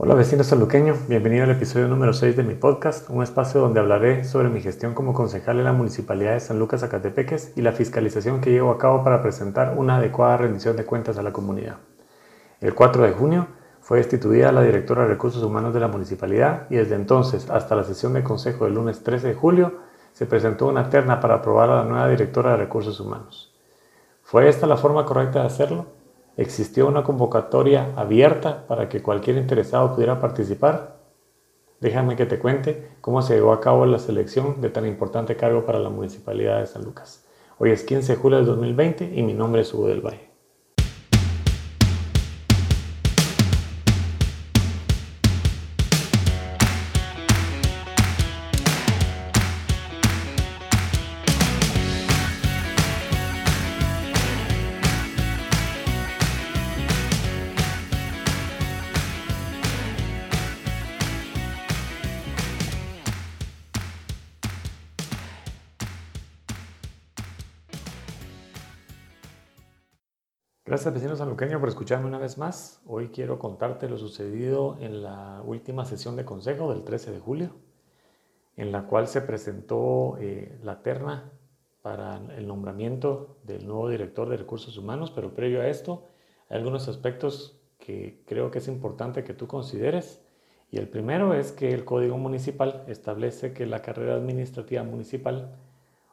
Hola vecino saluqueño, bienvenido al episodio número 6 de mi podcast, un espacio donde hablaré sobre mi gestión como concejal en la Municipalidad de San Lucas Acatepeques y la fiscalización que llevo a cabo para presentar una adecuada rendición de cuentas a la comunidad. El 4 de junio fue destituida la directora de Recursos Humanos de la Municipalidad y desde entonces hasta la sesión de consejo del lunes 13 de julio se presentó una terna para aprobar a la nueva directora de Recursos Humanos. ¿Fue esta la forma correcta de hacerlo? Existió una convocatoria abierta para que cualquier interesado pudiera participar. Déjame que te cuente cómo se llevó a cabo la selección de tan importante cargo para la Municipalidad de San Lucas. Hoy es 15 de julio de 2020 y mi nombre es Hugo del Valle. Gracias vecino por escucharme una vez más. Hoy quiero contarte lo sucedido en la última sesión de consejo del 13 de julio, en la cual se presentó eh, la terna para el nombramiento del nuevo director de recursos humanos, pero previo a esto hay algunos aspectos que creo que es importante que tú consideres. Y el primero es que el Código Municipal establece que la carrera administrativa municipal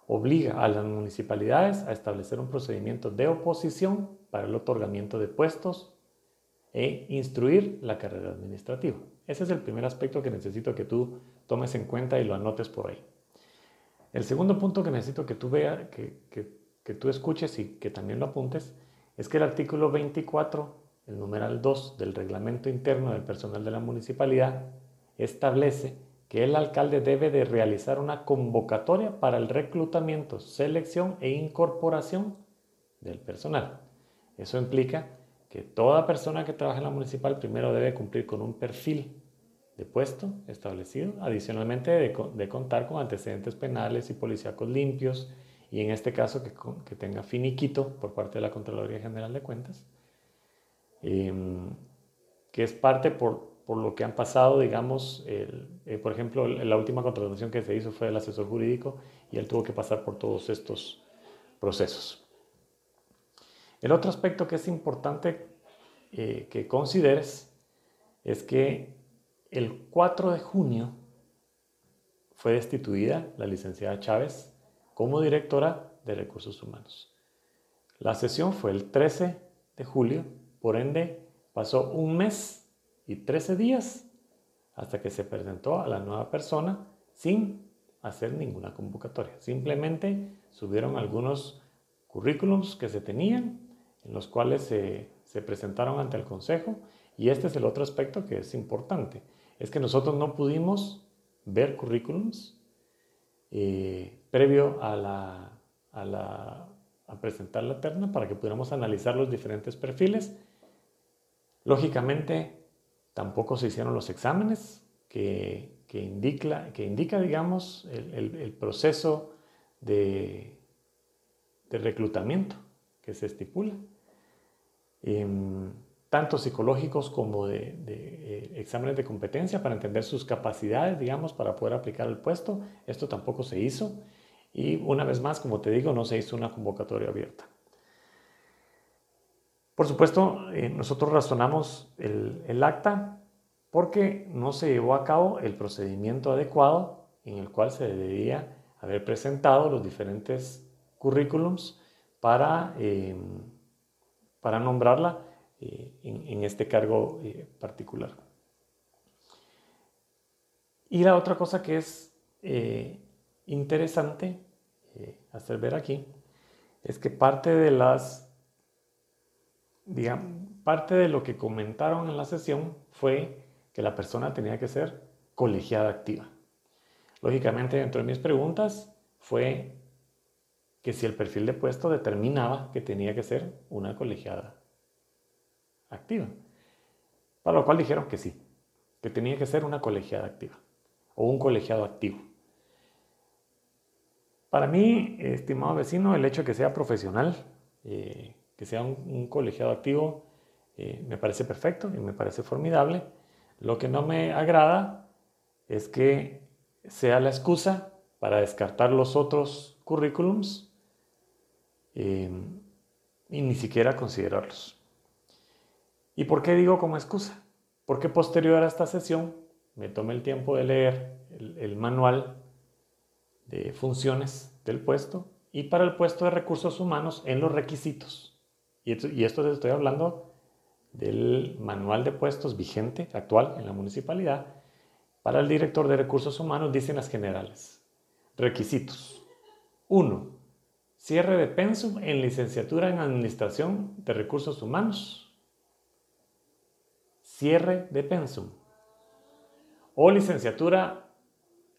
obliga a las municipalidades a establecer un procedimiento de oposición para el otorgamiento de puestos e instruir la carrera administrativa. Ese es el primer aspecto que necesito que tú tomes en cuenta y lo anotes por ahí. El segundo punto que necesito que tú veas, que, que tú escuches y que también lo apuntes, es que el artículo 24, el numeral 2 del reglamento interno del personal de la municipalidad, establece que el alcalde debe de realizar una convocatoria para el reclutamiento, selección e incorporación del personal. Eso implica que toda persona que trabaja en la municipal primero debe cumplir con un perfil de puesto establecido, adicionalmente de, contar con antecedentes penales y policíacos limpios, y en este caso que, tenga finiquito por parte de la Contraloría General de Cuentas, em, que es parte por, por lo que han pasado, digamos, eh, por ejemplo, la última contratación que se hizo fue el asesor jurídico y él tuvo que pasar por todos estos procesos. El otro aspecto que es importante eh, que consideres es que el 4 de junio fue destituida la licenciada Chávez como directora de recursos humanos. La sesión fue el 13 de julio, por ende pasó un mes y 13 días hasta que se presentó a la nueva persona sin hacer ninguna convocatoria. Simplemente subieron algunos currículums que se tenían, en los cuales se, presentaron ante el Consejo. Y este es el otro aspecto que es importante. Es que nosotros no pudimos ver currículums eh, previo a, la, a, la, presentar la terna para que pudiéramos analizar los diferentes perfiles. Lógicamente, Tampoco se hicieron los exámenes que, indica, que indica, digamos, el, proceso de, reclutamiento que se estipula, em, tanto psicológicos como de, eh, exámenes de competencia para entender sus capacidades, digamos, para poder aplicar el puesto. Esto tampoco se hizo. Y una vez más, como te digo, no se hizo una convocatoria abierta. Por supuesto, eh, nosotros razonamos el, acta porque no se llevó a cabo el procedimiento adecuado en el cual se debía haber presentado los diferentes currículums para, em, para nombrarla eh, en, este cargo eh, particular. Y la otra cosa que es interesante hacer ver aquí es que parte de las digamos, parte de lo que comentaron en la sesión fue que la persona tenía que ser colegiada activa. Lógicamente, dentro de mis preguntas fue que si el perfil de puesto determinaba que tenía que ser una colegiada activa. Para lo cual dijeron que sí, que tenía que ser una colegiada activa o un colegiado activo. Para mí, estimado vecino, el hecho de que sea profesional, eh, que sea un, colegiado activo, eh, me parece perfecto y me parece formidable. Lo que no me agrada es que sea la excusa para descartar los otros currículums eh, y ni siquiera considerarlos. ¿Y por qué digo como excusa? Porque posterior a esta sesión me tomé el tiempo de leer el, manual de funciones del puesto y para el puesto de recursos humanos en los requisitos. Y esto, y esto estoy hablando del manual de puestos vigente, actual en la municipalidad. Para el director de recursos humanos dicen las generales. Requisitos. 1. Cierre de pensum en licenciatura en administración de recursos humanos. Cierre de pensum. O licenciatura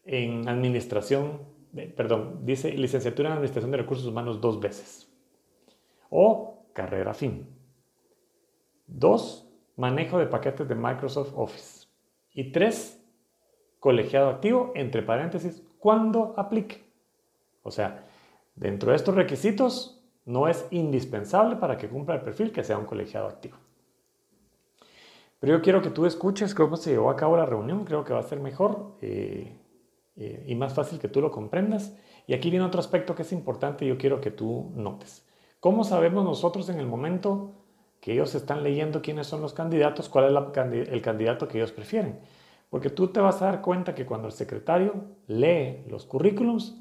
en administración, perdón, dice licenciatura en administración de recursos humanos dos veces. O carrera fin. Dos, manejo de paquetes de Microsoft Office. Y tres, colegiado activo, entre paréntesis, cuando aplique. O sea, dentro de estos requisitos no es indispensable para que cumpla el perfil que sea un colegiado activo. Pero yo quiero que tú escuches cómo se llevó a cabo la reunión, creo que va a ser mejor eh, eh, y más fácil que tú lo comprendas. Y aquí viene otro aspecto que es importante y yo quiero que tú notes. ¿Cómo sabemos nosotros en el momento que ellos están leyendo quiénes son los candidatos, cuál es el candidato que ellos prefieren? Porque tú te vas a dar cuenta que cuando el secretario lee los currículums,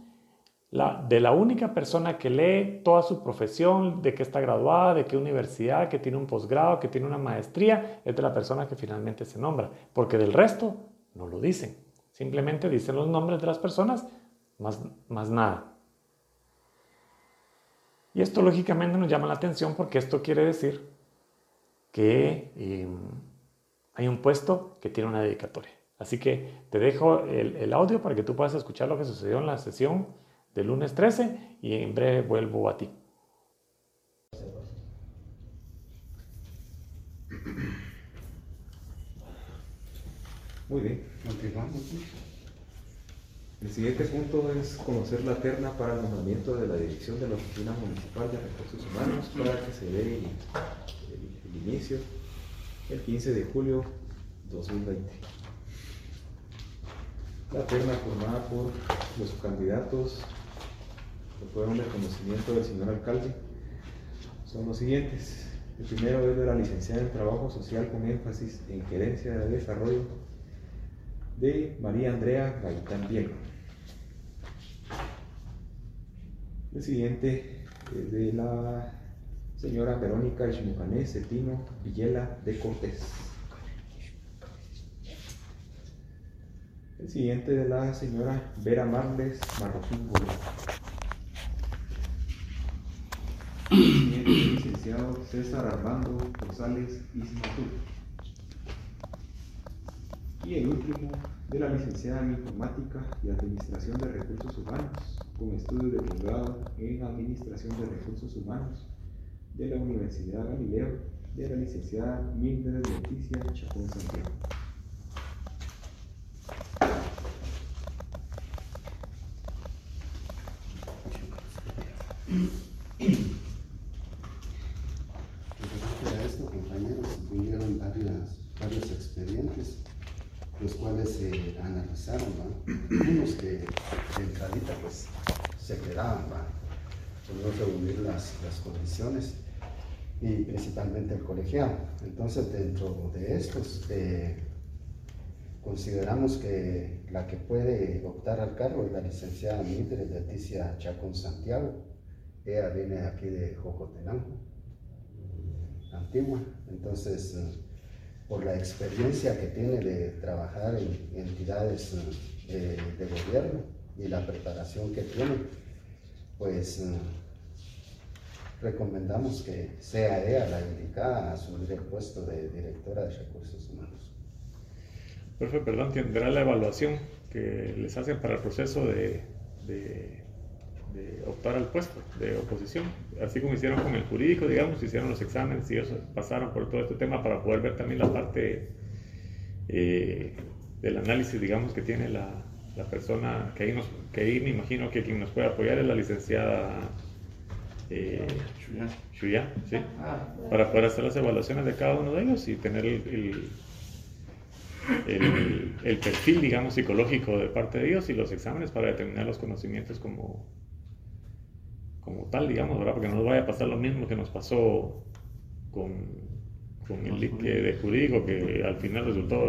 de la única persona que lee toda su profesión, de que está graduada, de qué universidad, que tiene un posgrado, que tiene una maestría, es de la persona que finalmente se nombra. Porque del resto no lo dicen. Simplemente dicen los nombres de las personas, más, más nada. Y esto lógicamente nos llama la atención porque esto quiere decir que em, hay un puesto que tiene una dedicatoria. Así que te dejo el, el audio para que tú puedas escuchar lo que sucedió en la sesión del lunes 13 y en breve vuelvo a ti. Muy bien, continuamos. El siguiente punto es conocer la terna para el nombramiento de la dirección de la Oficina Municipal de Recursos Humanos para que se dé el, inicio el 15 de julio 2020. La terna formada por los candidatos que fueron de conocimiento del señor alcalde son los siguientes. El primero es de la licenciada en Trabajo Social con énfasis en gerencia de desarrollo de María Andrea Gaitán Diego. El siguiente es de la señora Verónica Ishmucané Cetino Villela de Cortés. El siguiente de la señora Vera Marles Marroquín el César Armando González Ismatur. Y el último, de la licenciada en Informática y Administración de Recursos Humanos, con estudios de posgrado en Administración de Recursos Humanos de la Universidad Galileo, de la licenciada Mildred Leticia Chacón Santiago. los cuales se analizaron, unos que de entradita pues se quedaban, por no reunir las, las condiciones y colegiado. Entonces dentro de estos eh, consideramos que la que puede optar al cargo es la licenciada Mildred Leticia Chacón Santiago. Ella viene aquí de Jocotenango, antigua. Entonces eh, por la experiencia que tiene de trabajar en entidades eh, de, gobierno y la preparación que tiene, pues recomendamos que sea ella la indicada a asumir el puesto de directora de recursos humanos. Perfecto, perdón, tendrá la evaluación que les hacen para el proceso de de optar al puesto de oposición, así como hicieron con el jurídico, digamos, hicieron los exámenes y eso, pasaron por todo este tema para poder ver también la parte eh, del análisis, digamos, que tiene la, la persona, que ahí, nos, que ahí me imagino que quien nos puede apoyar es la licenciada eh, Shuya, ¿sí? Ah, para poder hacer las evaluaciones de cada uno de ellos y tener el, el, perfil, digamos, psicológico de parte de ellos y los exámenes para determinar los conocimientos como, como tal, digamos, ¿verdad? Porque no nos vaya a pasar lo mismo que nos pasó con, con el leak de jurídico, que al final resultó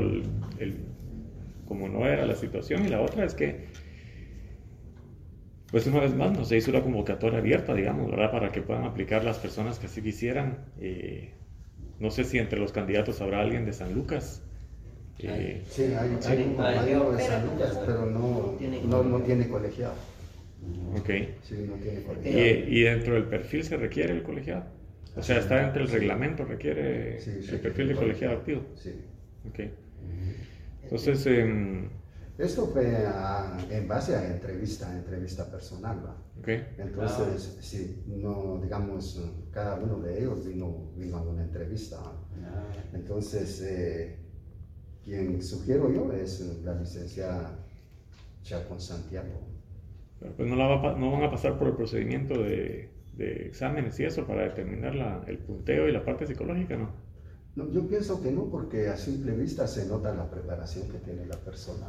como no era la situación. Y la otra es que pues una vez más, no se hizo una convocatoria abierta, digamos, ¿verdad? Para que puedan aplicar las personas que así quisieran. Eh, no sé si entre los candidatos habrá alguien de San Lucas. Eh, sí, hay, hay un compañero de San Lucas, pero no, no, no tiene colegiado. Ok. Sí, no tiene colegiado. ¿Y, ¿Y, dentro del perfil se requiere el colegiado? O sea, está dentro del reglamento, requiere el perfil de colegiado activo. Sí. Ok. Entonces... Eh, esto fue en base a entrevista, entrevista personal, ¿va? Okay. Entonces, ah. sí, no, digamos, cada uno de ellos vino, vino a una entrevista. Ah. Entonces, eh, quien sugiero yo es la licenciada Chacón Santiago. pues no, la va, no, van a pasar por el procedimiento de, de exámenes y eso para determinar la, el punteo y la parte psicológica, ¿no? No, yo pienso que no, porque a simple vista se nota la preparación que tiene la persona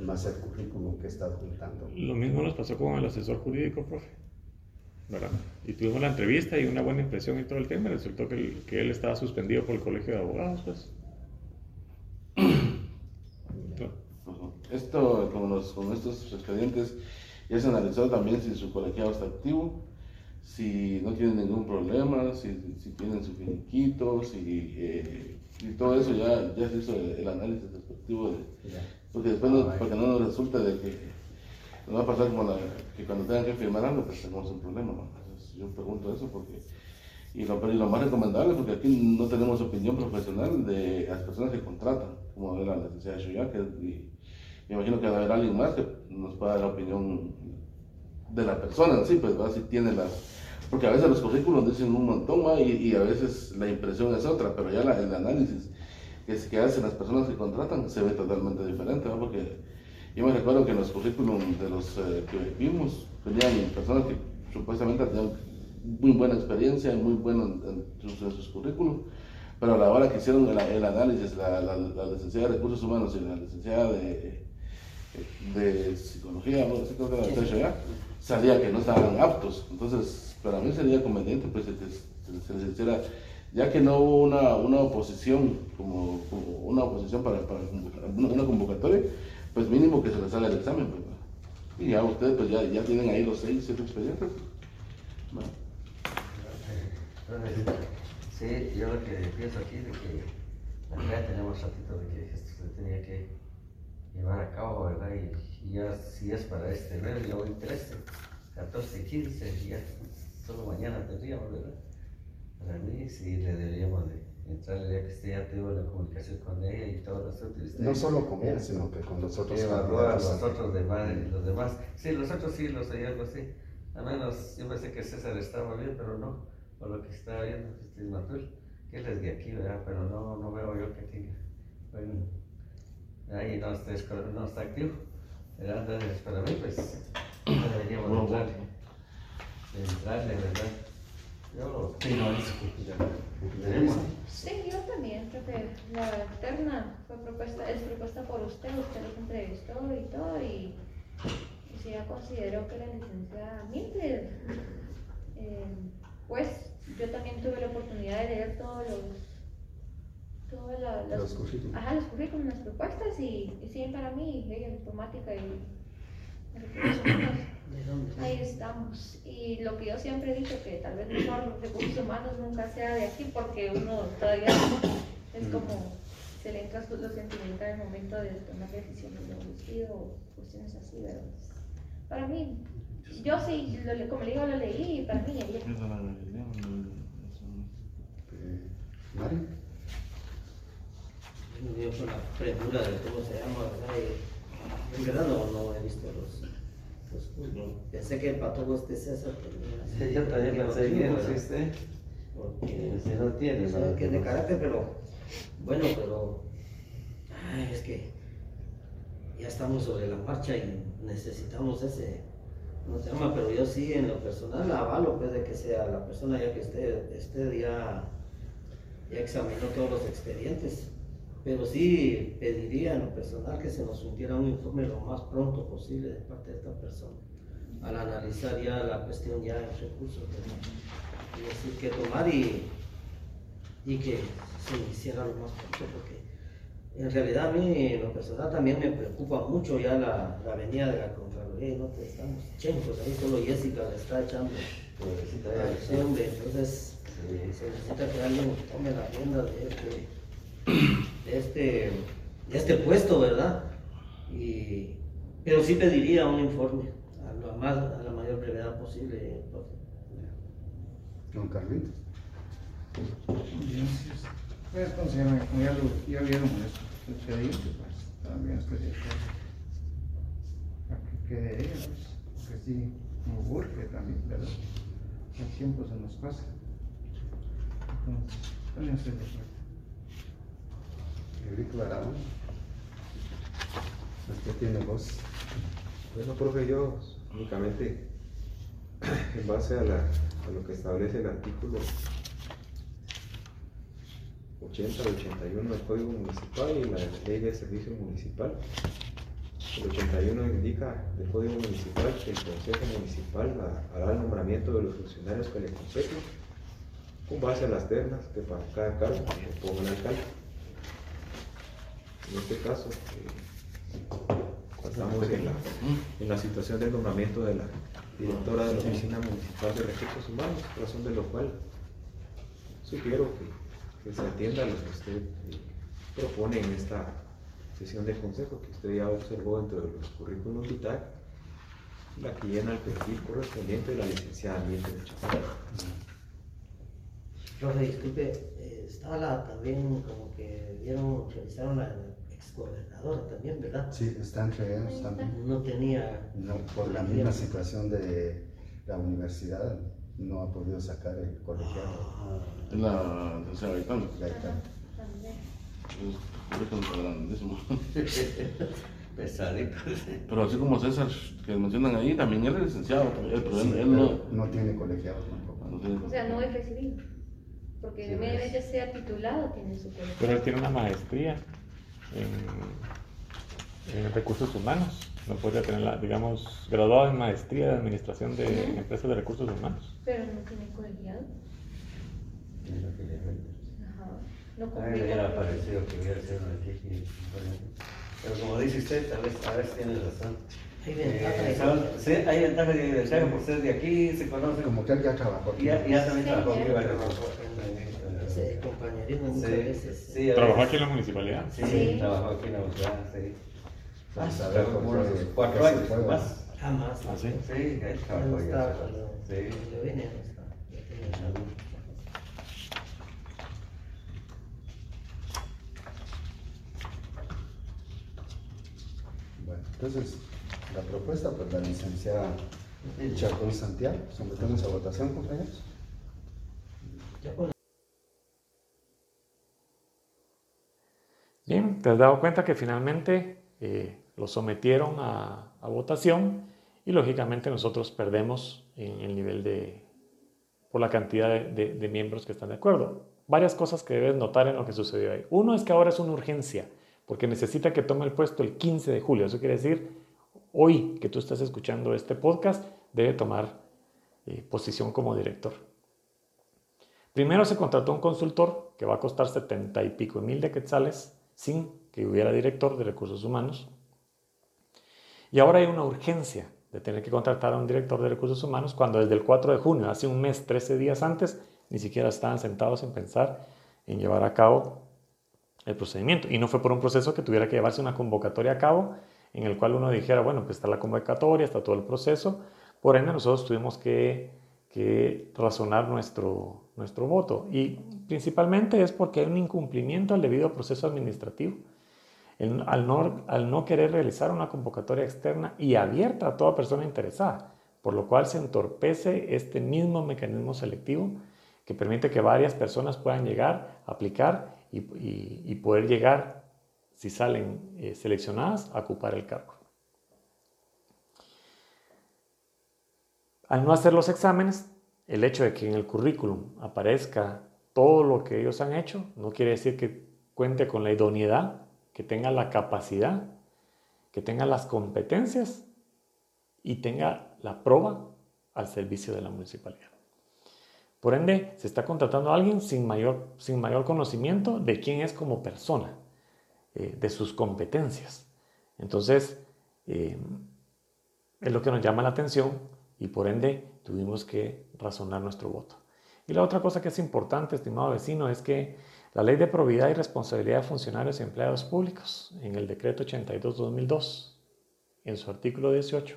más el currículum que está juntando. Lo mismo nos pasó con el asesor jurídico, profe. ¿verdad? Y tuvimos la entrevista y una buena impresión y todo el tema. Resultó que, que él estaba suspendido por el colegio de abogados, pues. Esto, como con estos expedientes, ya se analizó también si su colegiado está activo, si no tiene ningún problema, si, si tienen su finiquito, si, eh, y todo eso ya, ya se hizo el, análisis respectivo de, porque después no, porque no nos resulta de que nos va a pasar como la, que cuando tengan que firmar algo, pues tenemos un problema. Entonces, yo pregunto eso porque. Y lo, y lo más recomendable, porque aquí no tenemos opinión profesional de las personas que contratan, como era la licenciada Shoya, que me imagino que va a haber alguien más que nos pueda dar la opinión de la persona sí, pues va si tiene las. Porque a veces los currículos dicen un montón. Y, y, a veces la impresión es otra, pero ya la, el análisis que, que hacen las personas que contratan se ve totalmente diferente, ¿no? porque yo me recuerdo que en los currículums de los eh, que vimos tenían personas que supuestamente tenían muy buena experiencia y muy bueno en, sus, currículums, pero a la hora que hicieron el, análisis, la, la, licenciada de Recursos Humanos y la licenciada de, de Psicología, ¿no? Así creo que la ya, salía que no estaban aptos. Entonces, para mí sería conveniente pues, que se, se les hiciera ya que no hubo una, una oposición, como, una oposición para, para una, convocatoria, pues mínimo que se les haga el examen. Pues, y ya ustedes pues ya, ya tienen ahí los seis, siete expedientes. Sí, yo lo que pienso aquí es que ya tenemos ratito de que esto se tenía que llevar a cabo, ¿verdad? Y, ya si es para este mes, ya hoy 13, 14, 15, ya solo mañana tendríamos, ¿verdad? Para mí sí le deberíamos de entrar ya que esté ya tengo la comunicación con ella y todos los otros. No solo con ella, sino que con los otros. Evaluar los otros demás, los demás. Sí, los otros sí los hay algo así. Al menos yo pensé que César estaba bien, pero no. Por lo que estaba viendo, este es Matul, que él es de aquí, ¿verdad? Pero no, no veo yo que tenga. Bueno, ahí no está, no está activo. ¿verdad? Entonces, para mí, pues, deberíamos entrar. Entrarle, ¿verdad? Yo sí, yo también creo que la terna fue propuesta, es propuesta por usted, usted los entrevistó y todo, y, si ya consideró que la licenciada Mildred, eh, pues yo también tuve la oportunidad de leer todos los todos los, currículums. Ajá, los currículums, las propuestas y, y sí, para mí, ella es automática y Ahí estamos. Y lo que yo siempre he dicho, que tal vez mejor recursos humanos nunca sea de aquí, porque uno todavía es mm. como se le entra lo sentimental en el momento de tomar decisiones de un vestido o cuestiones así, ¿verdad? Para mí, yo sí, lo, como le digo, lo leí y para mí ella. ¿Mari? Yo con la premura de cómo se llama, ¿verdad? En verdad no, no he visto los pensé que para todo este César tenía. yo también pensé que no existe. Porque si no tiene. No, que de carácter, pero. Bueno, pero. Ay, es que. Ya estamos sobre la marcha y necesitamos ese. No se llama, pero yo sí, en lo personal, la avalo, pues, de que sea la persona ya que esté, esté ya. Ya examinó todos los expedientes. Pero sí pediría en lo personal que se nos hundiera un informe lo más pronto posible de parte de esta persona, al analizar ya la cuestión ya en recursos. Y decir que tomar y, y que se hiciera lo más pronto, porque en realidad a mí en lo personal también me preocupa mucho ya la, la venida de la Contraloría, no te estamos chencos, ahí solo Jessica le está echando. Pobrecita, ese hombre, entonces Sí. se necesita que alguien tome la rienda de este, de este, de este puesto, ¿verdad? Y, pero sí pediría un informe a la, más, a la mayor brevedad posible. Don Carlitos. Pues. Como ya, lo, ya vieron eso, pues también estoy de acuerdo. A que quede ella, pues, porque sí, me urge también, ¿verdad? El tiempo se nos pasa. Entonces, también estoy de acuerdo. Eurico Aragón. Usted tiene voz. Bueno, profe, yo únicamente, en base a, lo que establece el artículo 80 al 81 del Código Municipal y la Ley de Servicio Municipal, el 81 indica del Código Municipal que el Consejo Municipal ha- hará el nombramiento de los funcionarios que le competen con base a las ternas que para cada cargo le ponga el alcalde. En este caso, eh, estamos en la, en la situación del nombramiento de la directora de la Oficina Municipal de Recursos Humanos, razón de lo cual sugiero que, que se atienda a lo que usted eh, propone en esta sesión de consejo que usted ya observó dentro de los currículum vitae, la que llena el perfil correspondiente de la licenciada Miente de Chapala. Profe, disculpe, eh, estaba la, también como que vieron, revisaron la exgobernadora también, ¿verdad? Sí, está entre ellos también. No tenía. No, por la misma situación de la universidad, no ha podido sacar el colegiado. Es la tercera Gaitán. Gaitán. Es. Pesadito. Pero así como César, que mencionan ahí, también él es licenciado, él, él no. Pero no tiene colegiado tampoco. no tiene- O sea, no es recibido. Porque Sí, inmediatamente es. sea titulado, tiene su colegio. Pero él tiene una maestría en, en recursos humanos. No podría tenerla, digamos, graduado en maestría de administración de empresas de recursos humanos. Pero no tiene colegiado. Es lo que le falta. Ajá. No A mí me cumple hubiera parecido que hubiera sido una ejemplo. Pero como dice usted, tal vez, a veces tiene razón. Hay ventaja Eh, y son- sí, hay ventajas y desventajas por ser de aquí, se conocen. Como que él ya trabajó aquí. Ya, ya también Sí, trabajó aquí ese compañerismo muchas veces. sí, Trabajó aquí en la municipalidad. Sí, Sí. trabajó aquí en la ciudad, sí. Vamos a ver Trabajó por como unos qué- cuatro por qué se años fue, más. Jamás. ¿Ah, sí? Sí, él Ya trabajó estaba cuando Sí. yo vine, no estaba. Bueno, entonces, la propuesta, pues la licenciada Chacón Santiago, sometemos a votación, compañeros. Ya con Bien, te has dado cuenta que finalmente eh, lo sometieron a, a votación y lógicamente nosotros perdemos en el nivel de, por la cantidad de, de- de miembros que están de acuerdo. Varias cosas que debes notar en lo que sucedió ahí. Uno es que ahora es una urgencia, porque necesita que tome el puesto el 15 de julio. Eso quiere decir, hoy que tú estás escuchando este podcast, debe tomar eh, posición como director. Primero se contrató un consultor que va a costar 70 y pico mil de quetzales sin que hubiera director de recursos humanos. Y ahora hay una urgencia de tener que contratar a un director de recursos humanos cuando desde el 4 de junio, hace un mes, 13 días antes, ni siquiera estaban sentados en pensar en llevar a cabo el procedimiento. Y no fue por un proceso que tuviera que llevarse una convocatoria a cabo en el cual uno dijera, bueno, pues está la convocatoria, está todo el proceso. Por ende, nosotros tuvimos que, que razonar nuestro, nuestro voto. Y principalmente es porque hay un incumplimiento al debido proceso administrativo. Al, no, al no querer realizar una convocatoria externa y abierta a toda persona interesada, por lo cual se entorpece este mismo mecanismo selectivo que permite que varias personas puedan llegar, aplicar y, y- y poder llegar, si salen eh, seleccionadas, a ocupar el cargo. Al no hacer los exámenes, el hecho de que en el currículum aparezca todo lo que ellos han hecho, no quiere decir que cuente con la idoneidad, que tenga la capacidad, que tenga las competencias y tenga la prueba al servicio de la municipalidad. Por ende, se está contratando a alguien sin mayor, sin mayor conocimiento de quién es como persona, eh, de sus competencias. Entonces, eh, es lo que nos llama la atención y por ende tuvimos que razonar nuestro voto. Y la otra cosa que es importante, estimado vecino, es que la Ley de Probidad y Responsabilidad de Funcionarios y Empleados Públicos, en el Decreto 82-2002, en su artículo 18,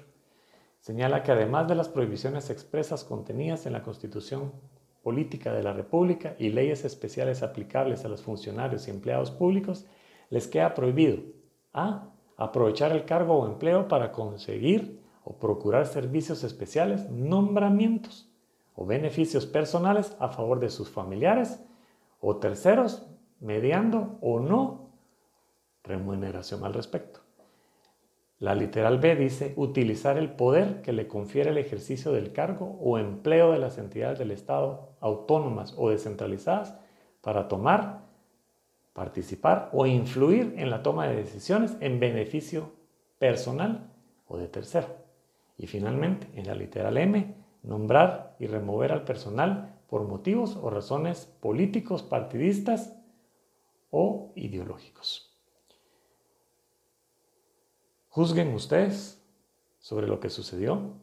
señala que además de las prohibiciones expresas contenidas en la Constitución Política de la República y leyes especiales aplicables a los funcionarios y empleados públicos, les queda prohibido a. aprovechar el cargo o empleo para conseguir o procurar servicios especiales, nombramientos o beneficios personales a favor de sus familiares o terceros, mediando o no remuneración al respecto. La literal B dice utilizar el poder que le confiere el ejercicio del cargo o empleo de las entidades del Estado autónomas o descentralizadas para tomar, participar o influir en la toma de decisiones en beneficio personal o de tercero. Y finalmente, en la literal M, nombrar y remover al personal por motivos o razones políticos, partidistas o ideológicos. Juzguen ustedes sobre lo que sucedió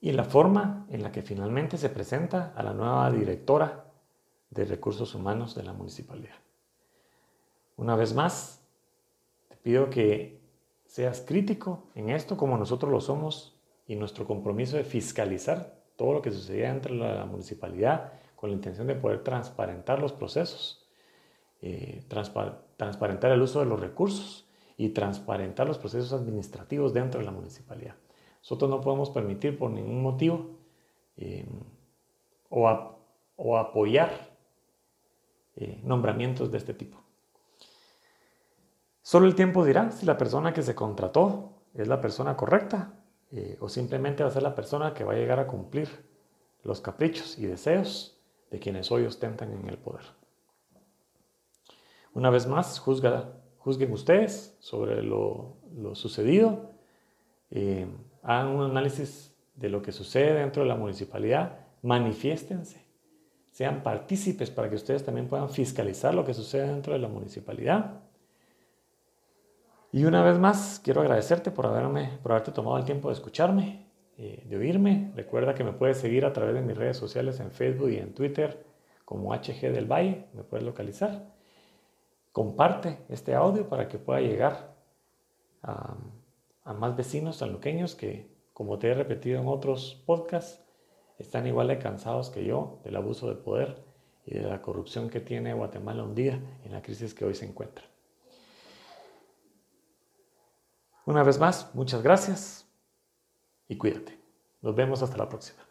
y la forma en la que finalmente se presenta a la nueva directora de recursos humanos de la municipalidad. Una vez más, pido que seas crítico en esto como nosotros lo somos y nuestro compromiso de fiscalizar todo lo que sucedía dentro de la municipalidad con la intención de poder transparentar los procesos, eh, transparentar el uso de los recursos y transparentar los procesos administrativos dentro de la municipalidad. Nosotros no podemos permitir por ningún motivo eh, o, apoyar eh, nombramientos de este tipo. Solo el tiempo dirá si la persona que se contrató es la persona correcta eh, o simplemente va a ser la persona que va a llegar a cumplir los caprichos y deseos de quienes hoy ostentan en el poder. Una vez más, juzguen ustedes sobre lo, sucedido, eh, hagan un análisis de lo que sucede dentro de la municipalidad, manifiéstense, sean partícipes para que ustedes también puedan fiscalizar lo que sucede dentro de la municipalidad y una vez más, quiero agradecerte por, haberme, por haberte tomado el tiempo de escucharme, eh, de oírme. Recuerda que me puedes seguir a través de mis redes sociales en Facebook y en Twitter como HG del Valle, me puedes localizar. Comparte este audio para que pueda llegar a, más vecinos sanluqueños que, como te he repetido en otros podcasts, están igual de cansados que yo del abuso de poder y de la corrupción que tiene Guatemala hundida en la crisis que hoy se encuentra. Una vez más, muchas gracias y cuídate. Nos vemos hasta la próxima.